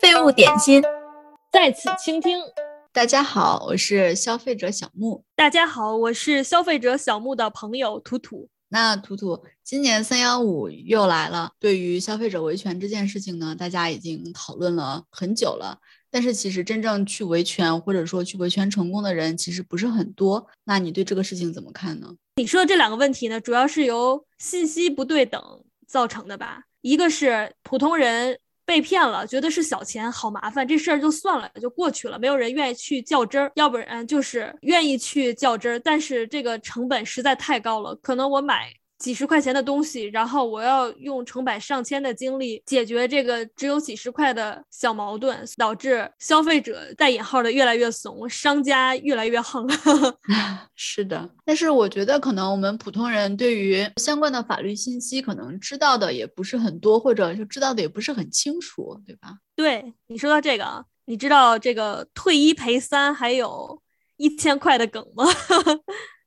废物点心，在此倾听。大家好，我是消费者小木。大家好，我是消费者小木的朋友图图。那图图，今年三幺五又来了。对于消费者维权这件事情呢，大家已经讨论了很久了。但是其实真正去维权或者说去维权成功的人，其实不是很多。那你对这个事情怎么看呢？你说的这两个问题呢，主要是由信息不对等造成的吧？一个是普通人被骗了，觉得是小钱，好麻烦，这事儿就算了，就过去了，没有人愿意去较真儿；要不然就是愿意去较真儿，但是这个成本实在太高了，可能我买。几十块钱的东西，然后我要用成百上千的精力解决这个只有几十块的小矛盾，导致消费者带引号的越来越怂，商家越来越横。是的，但是我觉得可能我们普通人对于相关的法律信息可能知道的也不是很多，或者就知道的也不是很清楚，对吧？对你说到这个啊，你知道这个退一赔三还有一千块的梗吗？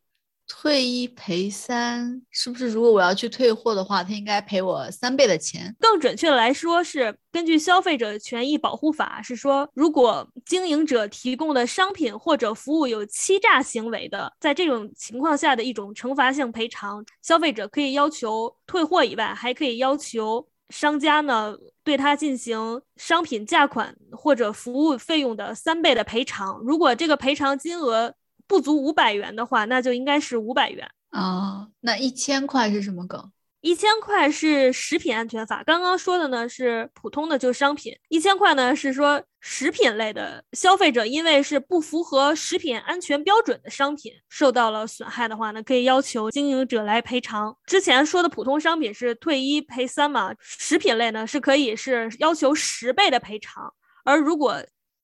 退一赔三，是不是？如果我要去退货的话，他应该赔我三倍的钱。更准确的来说，是根据《消费者权益保护法》，是说，如果经营者提供的商品或者服务有欺诈行为的，在这种情况下的一种惩罚性赔偿，消费者可以要求退货以外，还可以要求商家呢对他进行商品价款或者服务费用的三倍的赔偿。如果这个赔偿金额，不足五百元的话，那就应该是五百元啊。那一千块是什么梗？一千块是食品安全法。刚刚说的呢是普通的，就商品。一千块呢是说食品类的消费者，因为是不符合食品安全标准的商品受到了损害的话呢，可以要求经营者来赔偿。之前说的普通商品是退一赔三嘛，食品类呢是可以是要求十倍的赔偿，而如果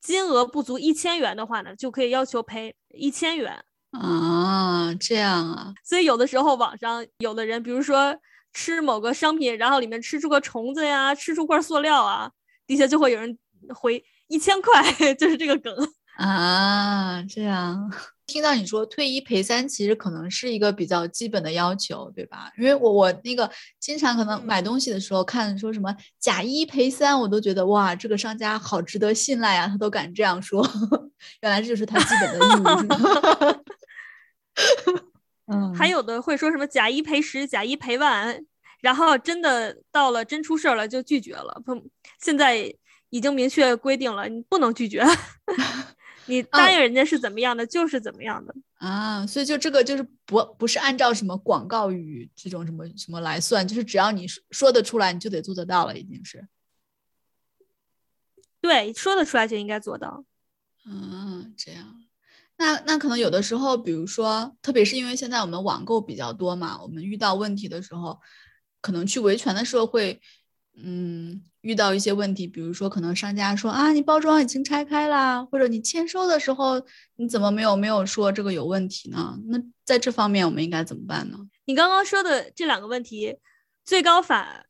金额不足一千元的话呢，就可以要求赔一千元啊，这样啊。所以有的时候网上有的人，比如说吃某个商品，然后里面吃出个虫子呀，吃出块塑料啊，底下就会有人回一千块，就是这个梗啊，这样。听到你说退一赔三，其实可能是一个比较基本的要求，对吧？因为我我那个经常可能买东西的时候看说什么假一赔三，我都觉得哇，这个商家好值得信赖啊，他都敢这样说，原来这就是他基本的义务。嗯，还有的会说什么假一赔十，假一赔万，然后真的到了真出事儿了就拒绝了。不，现在已经明确规定了，你不能拒绝。你答应人家是怎么样的，就是怎么样的啊，所以就这个就是不不是按照什么广告语这种什么什么来算，就是只要你说得出来，你就得做得到了，已经是。对，说得出来就应该做到。嗯，这样。那那可能有的时候，比如说，特别是因为现在我们网购比较多嘛，我们遇到问题的时候，可能去维权的时候会。嗯，遇到一些问题，比如说可能商家说啊，你包装已经拆开啦，或者你签收的时候你怎么没有没有说这个有问题呢？那在这方面我们应该怎么办呢？你刚刚说的这两个问题，最高法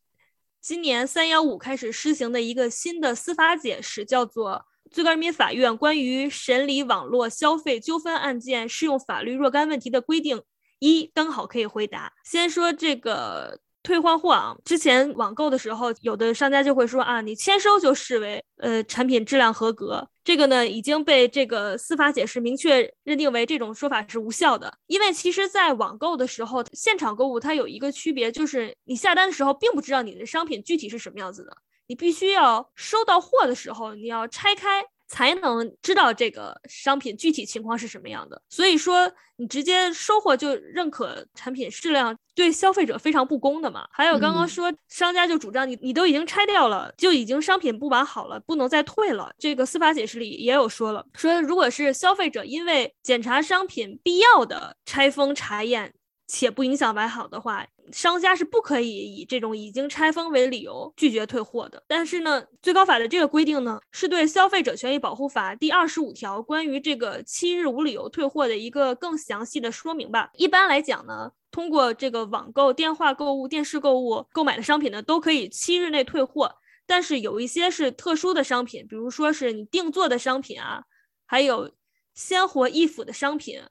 今年三幺五开始施行的一个新的司法解释，叫做《最高人民法院关于审理网络消费纠纷案件适用法律若干问题的规定》，一刚好可以回答。先说这个。退换货啊！之前网购的时候，有的商家就会说啊，你签收就视为呃产品质量合格。这个呢已经被这个司法解释明确认定为这种说法是无效的。因为其实，在网购的时候，现场购物它有一个区别，就是你下单的时候并不知道你的商品具体是什么样子的，你必须要收到货的时候，你要拆开。才能知道这个商品具体情况是什么样的。所以说，你直接收货就认可产品质量，对消费者非常不公的嘛。还有刚刚说，商家就主张你你都已经拆掉了，就已经商品不完好了，不能再退了。这个司法解释里也有说了，说如果是消费者因为检查商品必要的拆封查验。且不影响完好的话，商家是不可以以这种已经拆封为理由拒绝退货的。但是呢，最高法的这个规定呢，是对《消费者权益保护法》第二十五条关于这个七日无理由退货的一个更详细的说明吧。一般来讲呢，通过这个网购、电话购物、电视购物购买的商品呢，都可以七日内退货。但是有一些是特殊的商品，比如说是你定做的商品啊，还有鲜活易腐的商品。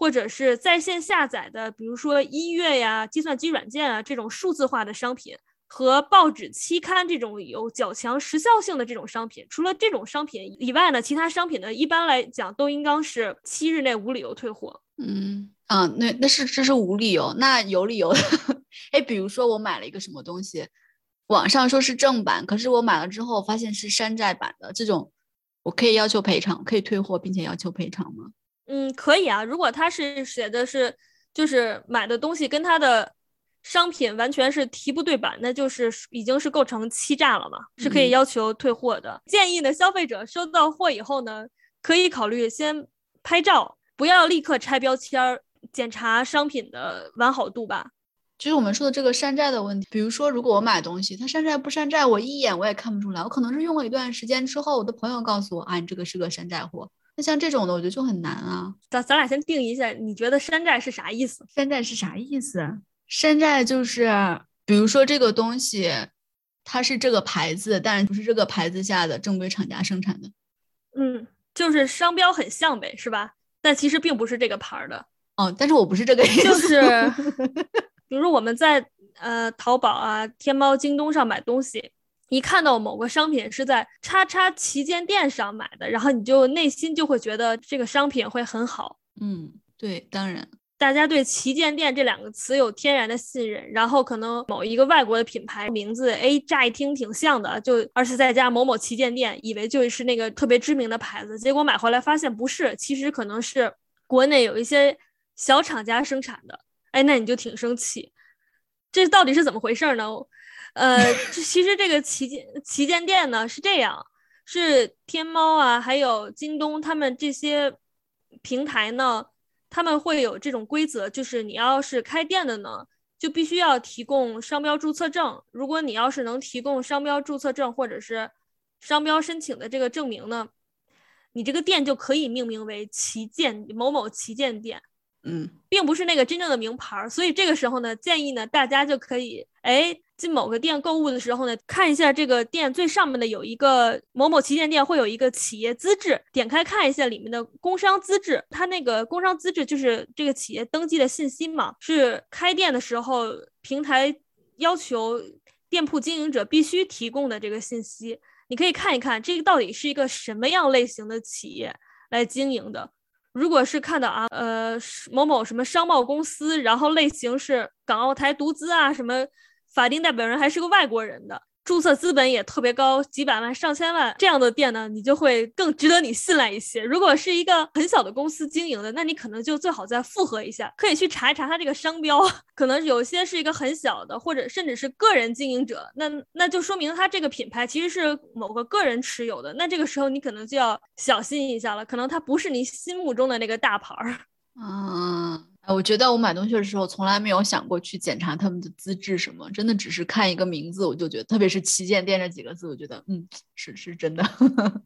或者是在线下载的，比如说音乐呀、计算机软件啊这种数字化的商品，和报纸、期刊这种有较强时效性的这种商品。除了这种商品以外呢，其他商品呢，一般来讲都应当是七日内无理由退货。嗯啊，那那是这是无理由，那有理由的。哎，比如说我买了一个什么东西，网上说是正版，可是我买了之后发现是山寨版的，这种我可以要求赔偿，可以退货，并且要求赔偿吗？嗯，可以啊。如果他是写的是，就是买的东西跟他的商品完全是题不对版，那就是已经是构成欺诈了嘛，是可以要求退货的。建议呢，消费者收到货以后呢，可以考虑先拍照。不要立刻拆标签儿，检查商品的完好度吧。就是我们说的这个山寨的问题。比如说，如果我买东西，它山寨不山寨，我一眼我也看不出来。我可能是用了一段时间之后，我的朋友告诉我，啊，你这个是个山寨货。那像这种的，我觉得就很难啊。咱咱俩先定一下，你觉得山寨是啥意思？山寨是啥意思？山寨就是，比如说这个东西，它是这个牌子，但是不是这个牌子下的正规厂家生产的。嗯，就是商标很像呗，是吧？但其实并不是这个牌儿的哦，但是我不是这个意思，就是，比如说我们在呃淘宝啊、天猫、京东上买东西，一看到某个商品是在叉叉旗舰店上买的，然后你就内心就会觉得这个商品会很好。嗯，对，当然，大家对旗舰店这两个词有天然的信任，然后可能某一个外国的品牌名字，哎，乍一听挺像的，就二次在家某某旗舰店，以为就是那个特别知名的牌子，结果买回来发现不是，其实可能是国内有一些小厂家生产的，哎，那你就挺生气，这到底是怎么回事呢？呃，其实这个旗舰旗舰店呢是这样，是天猫啊，还有京东他们这些平台呢。他们会有这种规则，就是你要是开店的呢，就必须要提供商标注册证。如果你要是能提供商标注册证或者是商标申请的这个证明呢，你这个店就可以命名为旗舰某某旗舰店。嗯，并不是那个真正的名牌儿，所以这个时候呢，建议呢大家就可以哎进某个店购物的时候呢，看一下这个店最上面的有一个某某旗舰店会有一个企业资质，点开看一下里面的工商资质，它那个工商资质就是这个企业登记的信息嘛，是开店的时候平台要求店铺经营者必须提供的这个信息，你可以看一看这个到底是一个什么样类型的企业来经营的。如果是看到啊，呃，某某什么商贸公司，然后类型是港澳台独资啊，什么法定代表人还是个外国人的。注册资本也特别高，几百万、上千万这样的店呢，你就会更值得你信赖一些。如果是一个很小的公司经营的，那你可能就最好再复核一下，可以去查一查它这个商标，可能有些是一个很小的，或者甚至是个人经营者，那那就说明它这个品牌其实是某个个人持有的，那这个时候你可能就要小心一下了，可能它不是你心目中的那个大牌儿。啊。我觉得我买东西的时候从来没有想过去检查他们的资质什么，真的只是看一个名字，我就觉得，特别是旗舰店这几个字，我觉得，嗯，是是真的。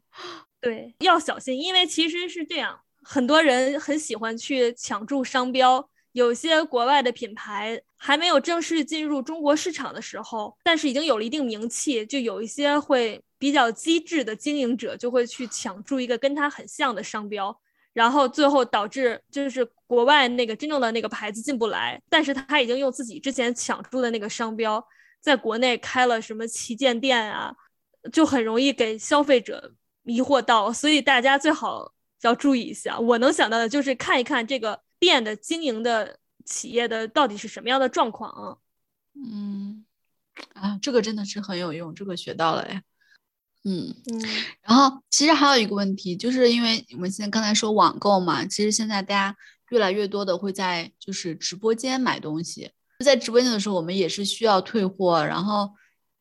对，要小心，因为其实是这样，很多人很喜欢去抢注商标，有些国外的品牌还没有正式进入中国市场的时候，但是已经有了一定名气，就有一些会比较机智的经营者就会去抢注一个跟它很像的商标。然后最后导致就是国外那个真正的那个牌子进不来，但是他已经用自己之前抢注的那个商标，在国内开了什么旗舰店啊，就很容易给消费者迷惑到，所以大家最好要注意一下。我能想到的就是看一看这个店的经营的企业的到底是什么样的状况啊。嗯，啊，这个真的是很有用，这个学到了哎。嗯嗯，然后其实还有一个问题，就是因为我们现在刚才说网购嘛，其实现在大家越来越多的会在就是直播间买东西，在直播间的时候，我们也是需要退货，然后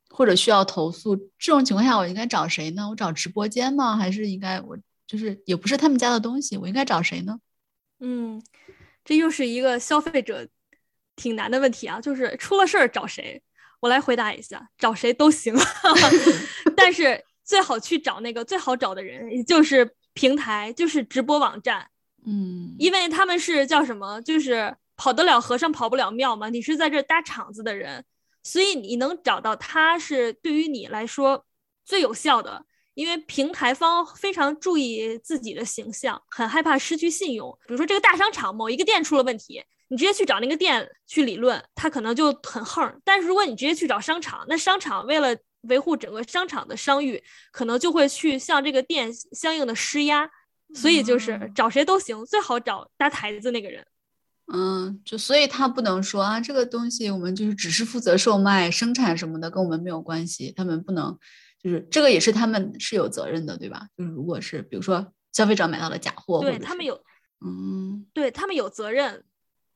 或者需要投诉，这种情况下我应该找谁呢？我找直播间吗？还是应该我就是也不是他们家的东西，我应该找谁呢？嗯，这又是一个消费者挺难的问题啊，就是出了事儿找谁？我来回答一下，找谁都行，但是。最好去找那个最好找的人，也就是平台，就是直播网站，嗯，因为他们是叫什么，就是跑得了和尚跑不了庙嘛。你是在这搭场子的人，所以你能找到他是对于你来说最有效的。因为平台方非常注意自己的形象，很害怕失去信用。比如说这个大商场某一个店出了问题，你直接去找那个店去理论，他可能就很横。但是如果你直接去找商场，那商场为了维护整个商场的商誉，可能就会去向这个店相应的施压。所以就是找谁都行，最好找搭台子那个人。嗯，就所以他不能说啊，这个东西我们就是只是负责售卖、生产什么的，跟我们没有关系。他们不能，就是这个也是他们是有责任的，对吧？就是如果是比如说消费者买到了假货，对他们有，嗯，对他们有责任，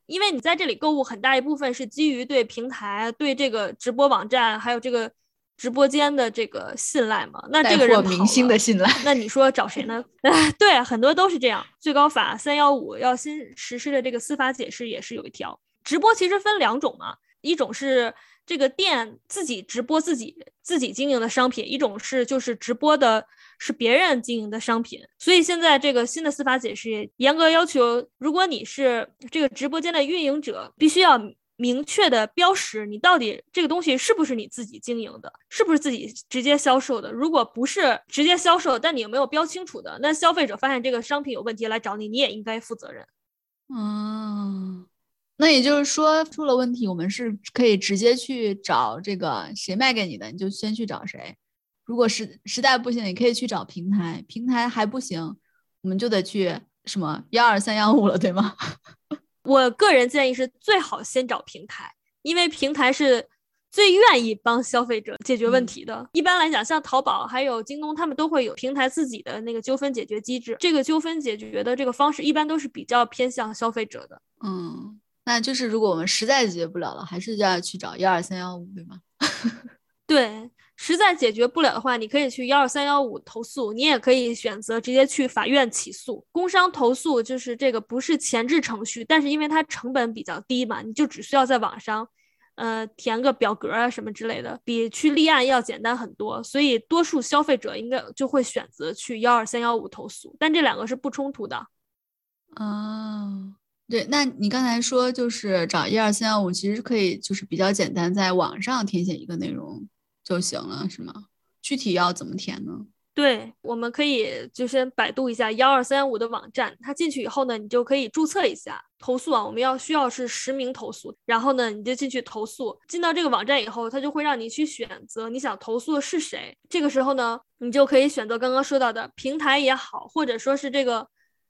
因为你在这里购物很大一部分是基于对平台、对这个直播网站还有这个。直播间的这个信赖嘛，那这个人明星的信赖，那你说找谁呢？对，很多都是这样。最高法三幺五要新实施的这个司法解释也是有一条，直播其实分两种嘛，一种是这个店自己直播自己自己经营的商品，一种是就是直播的是别人经营的商品。所以现在这个新的司法解释严格要求，如果你是这个直播间的运营者，必须要。明确的标识，你到底这个东西是不是你自己经营的，是不是自己直接销售的？如果不是直接销售，但你有没有标清楚的？那消费者发现这个商品有问题来找你，你也应该负责任。嗯，那也就是说出了问题，我们是可以直接去找这个谁卖给你的，你就先去找谁。如果实实在不行，你可以去找平台，平台还不行，我们就得去什么幺二三幺五了，对吗？我个人建议是最好先找平台，因为平台是最愿意帮消费者解决问题的。一般来讲，像淘宝还有京东，他们都会有平台自己的那个纠纷解决机制。这个纠纷解决的这个方式，一般都是比较偏向消费者的。嗯，那就是如果我们实在解决不了了，还是要去找幺二三幺五，对吗？对。实在解决不了的话，你可以去幺二三幺五投诉，你也可以选择直接去法院起诉。工商投诉就是这个不是前置程序，但是因为它成本比较低嘛，你就只需要在网上，呃，填个表格啊什么之类的，比去立案要简单很多。所以多数消费者应该就会选择去幺二三幺五投诉，但这两个是不冲突的。哦，对，那你刚才说就是找一二三幺五，其实可以就是比较简单，在网上填写一个内容。就行了，是吗？具体要怎么填呢？对，我们可以就先百度一下幺二三五的网站。它进去以后呢，你就可以注册一下投诉啊。我们要需要是实名投诉，然后呢，你就进去投诉。进到这个网站以后，它就会让你去选择你想投诉的是谁。这个时候呢，你就可以选择刚刚说到的平台也好，或者说是这个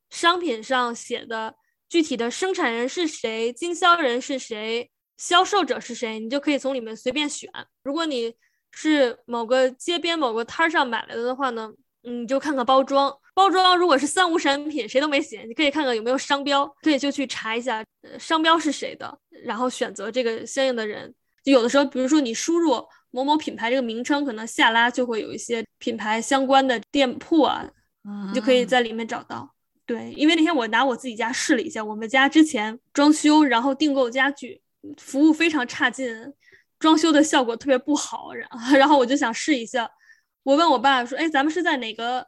商品上写的具体的生产人是谁、经销人是谁、销售者是谁，你就可以从里面随便选。如果你是某个街边某个摊上买来的的话呢，你就看看包装。包装如果是三无产品，谁都没写，你可以看看有没有商标，可以就去查一下商标是谁的，然后选择这个相应的人。就有的时候，比如说你输入某某品牌这个名称，可能下拉就会有一些品牌相关的店铺啊，你就可以在里面找到。对，因为那天我拿我自己家试了一下，我们家之前装修，然后订购家具，服务非常差劲。装修的效果特别不好，然然后我就想试一下。我问我爸说：“哎，咱们是在哪个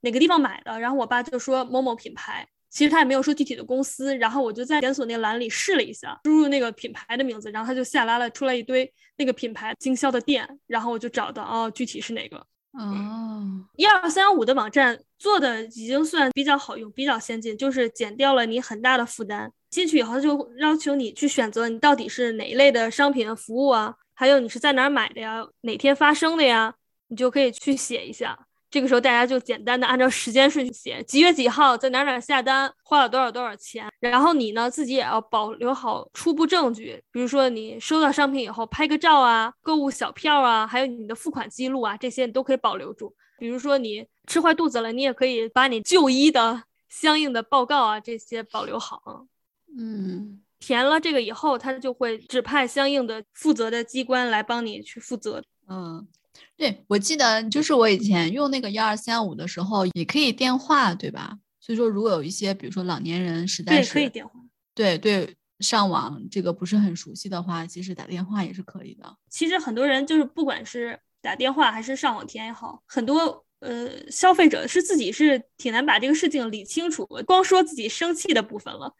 哪个地方买的？”然后我爸就说某某品牌，其实他也没有说具体的公司。然后我就在检索那栏里试了一下，输入那个品牌的名字，然后他就下拉了出来一堆那个品牌经销的店，然后我就找到哦，具体是哪个。哦，一二三幺五的网站做的已经算比较好用、比较先进，就是减掉了你很大的负担。进去以后就要求你去选择你到底是哪一类的商品服务啊，还有你是在哪儿买的呀，哪天发生的呀，你就可以去写一下。这个时候大家就简单的按照时间顺序写，几月几号在哪哪下单，花了多少多少钱。然后你呢自己也要保留好初步证据，比如说你收到商品以后拍个照啊，购物小票啊，还有你的付款记录啊，这些你都可以保留住。比如说你吃坏肚子了，你也可以把你就医的 相应的报告啊这些保留好。嗯，填了这个以后，他就会指派相应的负责的机关来帮你去负责。嗯。对，我记得就是我以前用那个幺二三五的时候，也可以电话，对吧？所以说，如果有一些，比如说老年人实在是可以电话，对对，上网这个不是很熟悉的话，其实打电话也是可以的。其实很多人就是不管是打电话还是上网填也好，很多呃消费者是自己是挺难把这个事情理清楚，光说自己生气的部分了。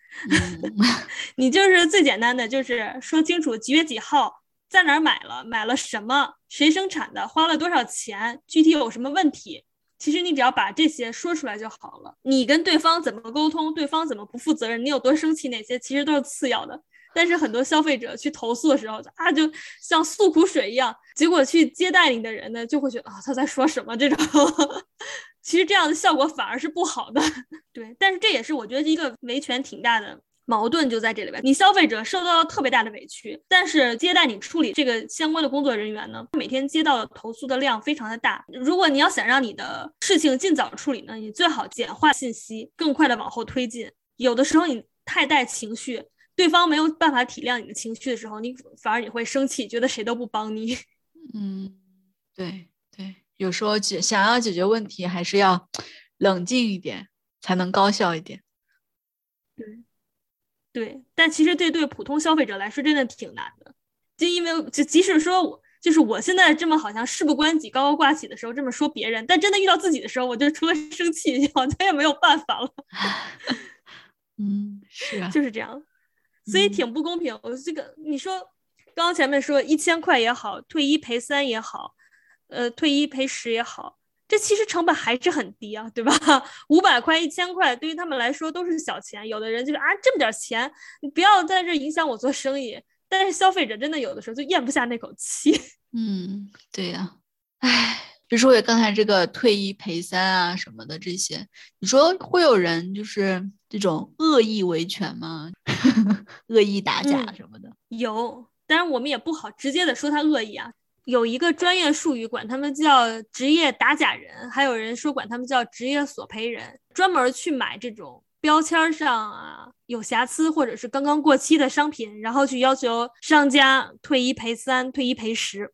你就是最简单的，就是说清楚几月几号。在哪儿买了？买了什么？谁生产的？花了多少钱？具体有什么问题？其实你只要把这些说出来就好了。你跟对方怎么沟通，对方怎么不负责任，你有多生气，那些其实都是次要的。但是很多消费者去投诉的时候，啊，就像诉苦水一样，结果去接待你的人呢，就会觉得啊，他在说什么这种。其实这样的效果反而是不好的。对，但是这也是我觉得一个维权挺大的。矛盾就在这里边，你消费者受到了特别大的委屈，但是接待你处理这个相关的工作人员呢，每天接到的投诉的量非常的大。如果你要想让你的事情尽早处理呢，你最好简化信息，更快的往后推进。有的时候你太带情绪，对方没有办法体谅你的情绪的时候，你反而你会生气，觉得谁都不帮你。嗯，对对，有时候解想要解决问题，还是要冷静一点，才能高效一点。对。对，但其实这对普通消费者来说真的挺难的，就因为就即使说我就是我现在这么好像事不关己高高挂起的时候这么说别人，但真的遇到自己的时候，我就除了生气好像也没有办法了。嗯，是啊，就是这样，所以挺不公平。我这个你说刚刚前面说一千块也好，退一赔三也好，呃，退一赔十也好。这其实成本还是很低啊，对吧？五百块、一千块，对于他们来说都是小钱。有的人就是啊，这么点钱，你不要在这影响我做生意。但是消费者真的有的时候就咽不下那口气。嗯，对呀。唉，比如说我刚才这个退一赔三啊什么的这些，你说会有人就是这种恶意维权吗？恶意打假什么的？有，当然我们也不好直接的说他恶意啊。有一个专业术语，管他们叫职业打假人，还有人说管他们叫职业索赔人，专门去买这种标签上啊有瑕疵或者是刚刚过期的商品，然后去要求商家退一赔三、退一赔十。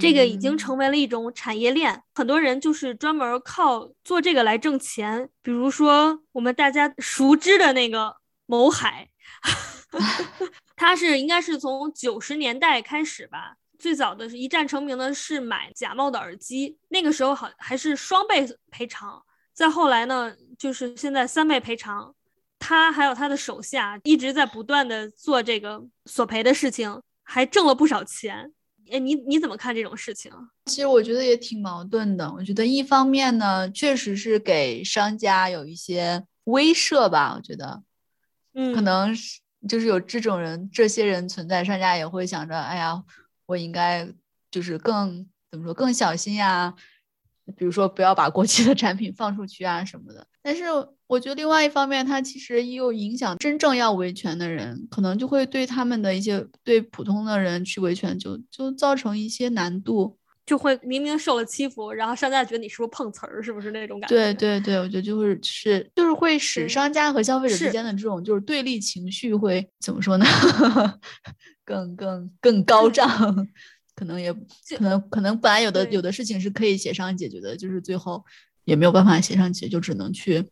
这个已经成为了一种产业链，很多人就是专门靠做这个来挣钱。比如说我们大家熟知的那个某海 他是应该是从九十年代开始吧。最早的是一战成名的是买假冒的耳机，那个时候好还是双倍赔偿。再后来呢，就是现在三倍赔偿。他还有他的手下一直在不断的做这个索赔的事情，还挣了不少钱。哎，你你怎么看这种事情？其实我觉得也挺矛盾的。我觉得一方面呢，确实是给商家有一些威慑吧。我觉得，嗯，可能是就是有这种人、这些人存在，商家也会想着，哎呀。我应该就是更怎么说更小心呀，比如说不要把过期的产品放出去啊什么的。但是我觉得另外一方面，它其实又影响真正要维权的人，可能就会对他们的一些对普通的人去维权就就造成一些难度。就会明明受了欺负，然后商家觉得你是不是碰瓷儿，是不是那种感觉？对对对，我觉得就是是就是会使商家和消费者之间的这种就是对立情绪会怎么说呢？更更更高涨，可能也可能可能本来有的有的事情是可以协商解决的，就是最后也没有办法协商解决，就只能去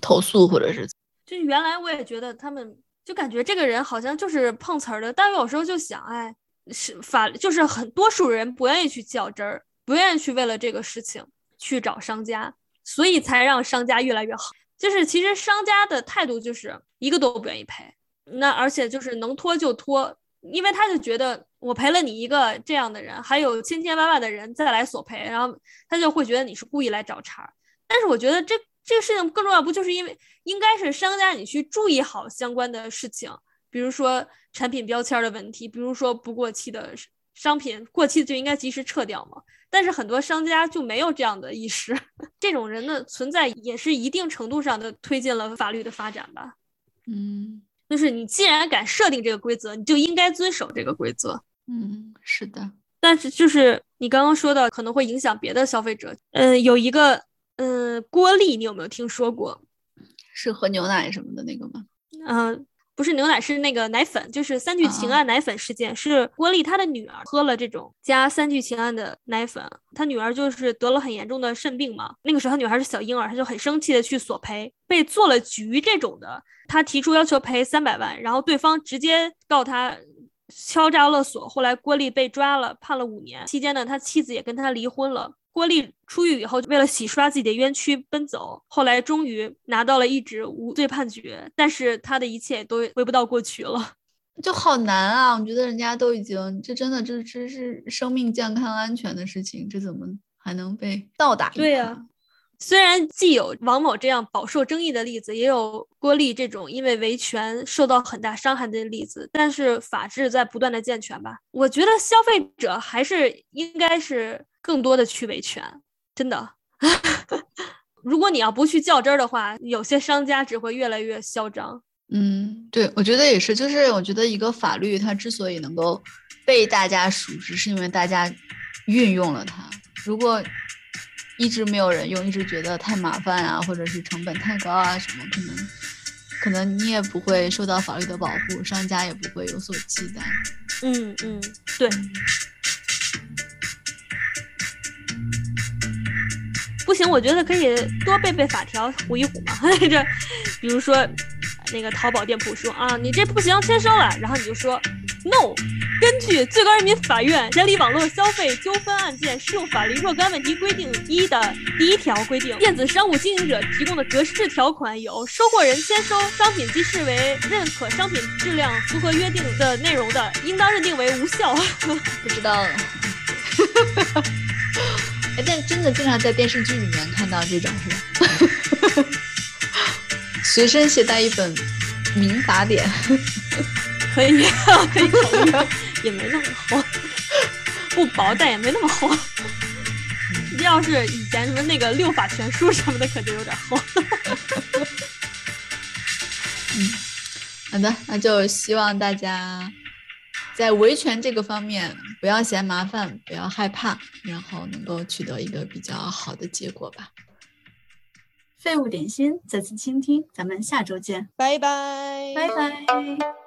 投诉或者是。就原来我也觉得他们就感觉这个人好像就是碰瓷儿的，但有时候就想，哎。是法，就是很多数人不愿意去较真儿，不愿意去为了这个事情去找商家，所以才让商家越来越好。就是其实商家的态度就是一个都不愿意赔，那而且就是能拖就拖，因为他就觉得我赔了你一个这样的人，还有千千万万的人再来索赔，然后他就会觉得你是故意来找茬。但是我觉得这这个事情更重要，不就是因为应该是商家你去注意好相关的事情。比如说产品标签的问题，比如说不过期的商品，过期就应该及时撤掉嘛。但是很多商家就没有这样的意识，这种人的存在也是一定程度上的推进了法律的发展吧。嗯，就是你既然敢设定这个规则，你就应该遵守这个规则。嗯，是的。但是就是你刚刚说的可能会影响别的消费者。嗯，有一个嗯，郭丽，你有没有听说过？是喝牛奶什么的那个吗？嗯。不是牛奶，是那个奶粉，就是三聚氰胺奶粉事件，是郭丽她的女儿喝了这种加三聚氰胺的奶粉，她女儿就是得了很严重的肾病嘛。那个时候她女孩是小婴儿，她就很生气的去索赔，被做了局这种的，她提出要求赔三百万，然后对方直接告他敲诈勒索。后来郭丽被抓了，判了五年，期间呢，他妻子也跟他离婚了。郭丽出狱以后，为了洗刷自己的冤屈奔走，后来终于拿到了一纸无罪判决，但是他的一切都回不到过去了，就好难啊！我觉得人家都已经，这真的这这是生命健康安全的事情，这怎么还能被倒打？对呀，虽然既有王某这样饱受争议的例子，也有郭丽这种因为维权受到很大伤害的例子，但是法治在不断的健全吧。我觉得消费者还是应该是更多的去维权，真的。如果你要不去较真儿的话，有些商家只会越来越嚣张。嗯，对，我觉得也是，就是我觉得一个法律它之所以能够被大家熟知，是因为大家运用了它。如果一直没有人用，一直觉得太麻烦啊，或者是成本太高啊，什么可能，可能你也不会受到法律的保护，商家也不会有所忌惮。嗯嗯，对。不行，我觉得可以多背背法条，唬一唬嘛。这，比如说，那个淘宝店铺说啊，你这不行，签收了，然后你就说，no。根据最高人民法院审理网络消费纠纷案件适用法律若干问题规定一的第一条规定，电子商务经营者提供的格式条款有收货人签收商品即视为认可商品质量符合约定的内容的，应当认定为无效。不知道了。真的经常在电视剧里面看到这种，是吧？随身携带一本民法典，可以，可以考虑，也没那么厚，不薄，但也没那么厚。要是以前什么那个六法全书什么的，可就有点厚。嗯，好的，那就希望大家。在维权这个方面，不要嫌麻烦，不要害怕，然后能够取得一个比较好的结果吧。废物点心，再次倾听，咱们下周见，拜拜，拜拜。